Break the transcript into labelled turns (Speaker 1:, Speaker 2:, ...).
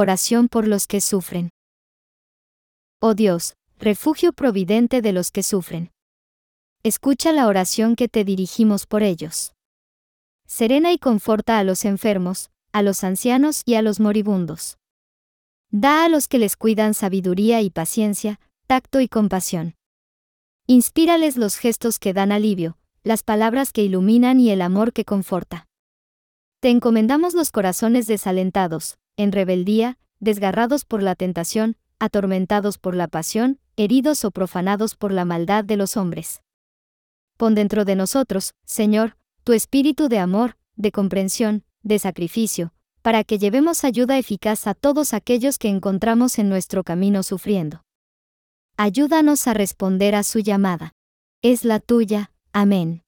Speaker 1: Oración por los que sufren. Oh Dios, refugio providente de los que sufren. Escucha la oración que te dirigimos por ellos. Serena y conforta a los enfermos, a los ancianos y a los moribundos. Da a los que les cuidan sabiduría y paciencia, tacto y compasión. Inspírales los gestos que dan alivio, las palabras que iluminan y el amor que conforta. Te encomendamos los corazones desalentados, en rebeldía, desgarrados por la tentación, atormentados por la pasión, heridos o profanados por la maldad de los hombres. Pon dentro de nosotros, Señor, tu espíritu de amor, de comprensión, de sacrificio, para que llevemos ayuda eficaz a todos aquellos que encontramos en nuestro camino sufriendo. Ayúdanos a responder a su llamada. Es la tuya. Amén.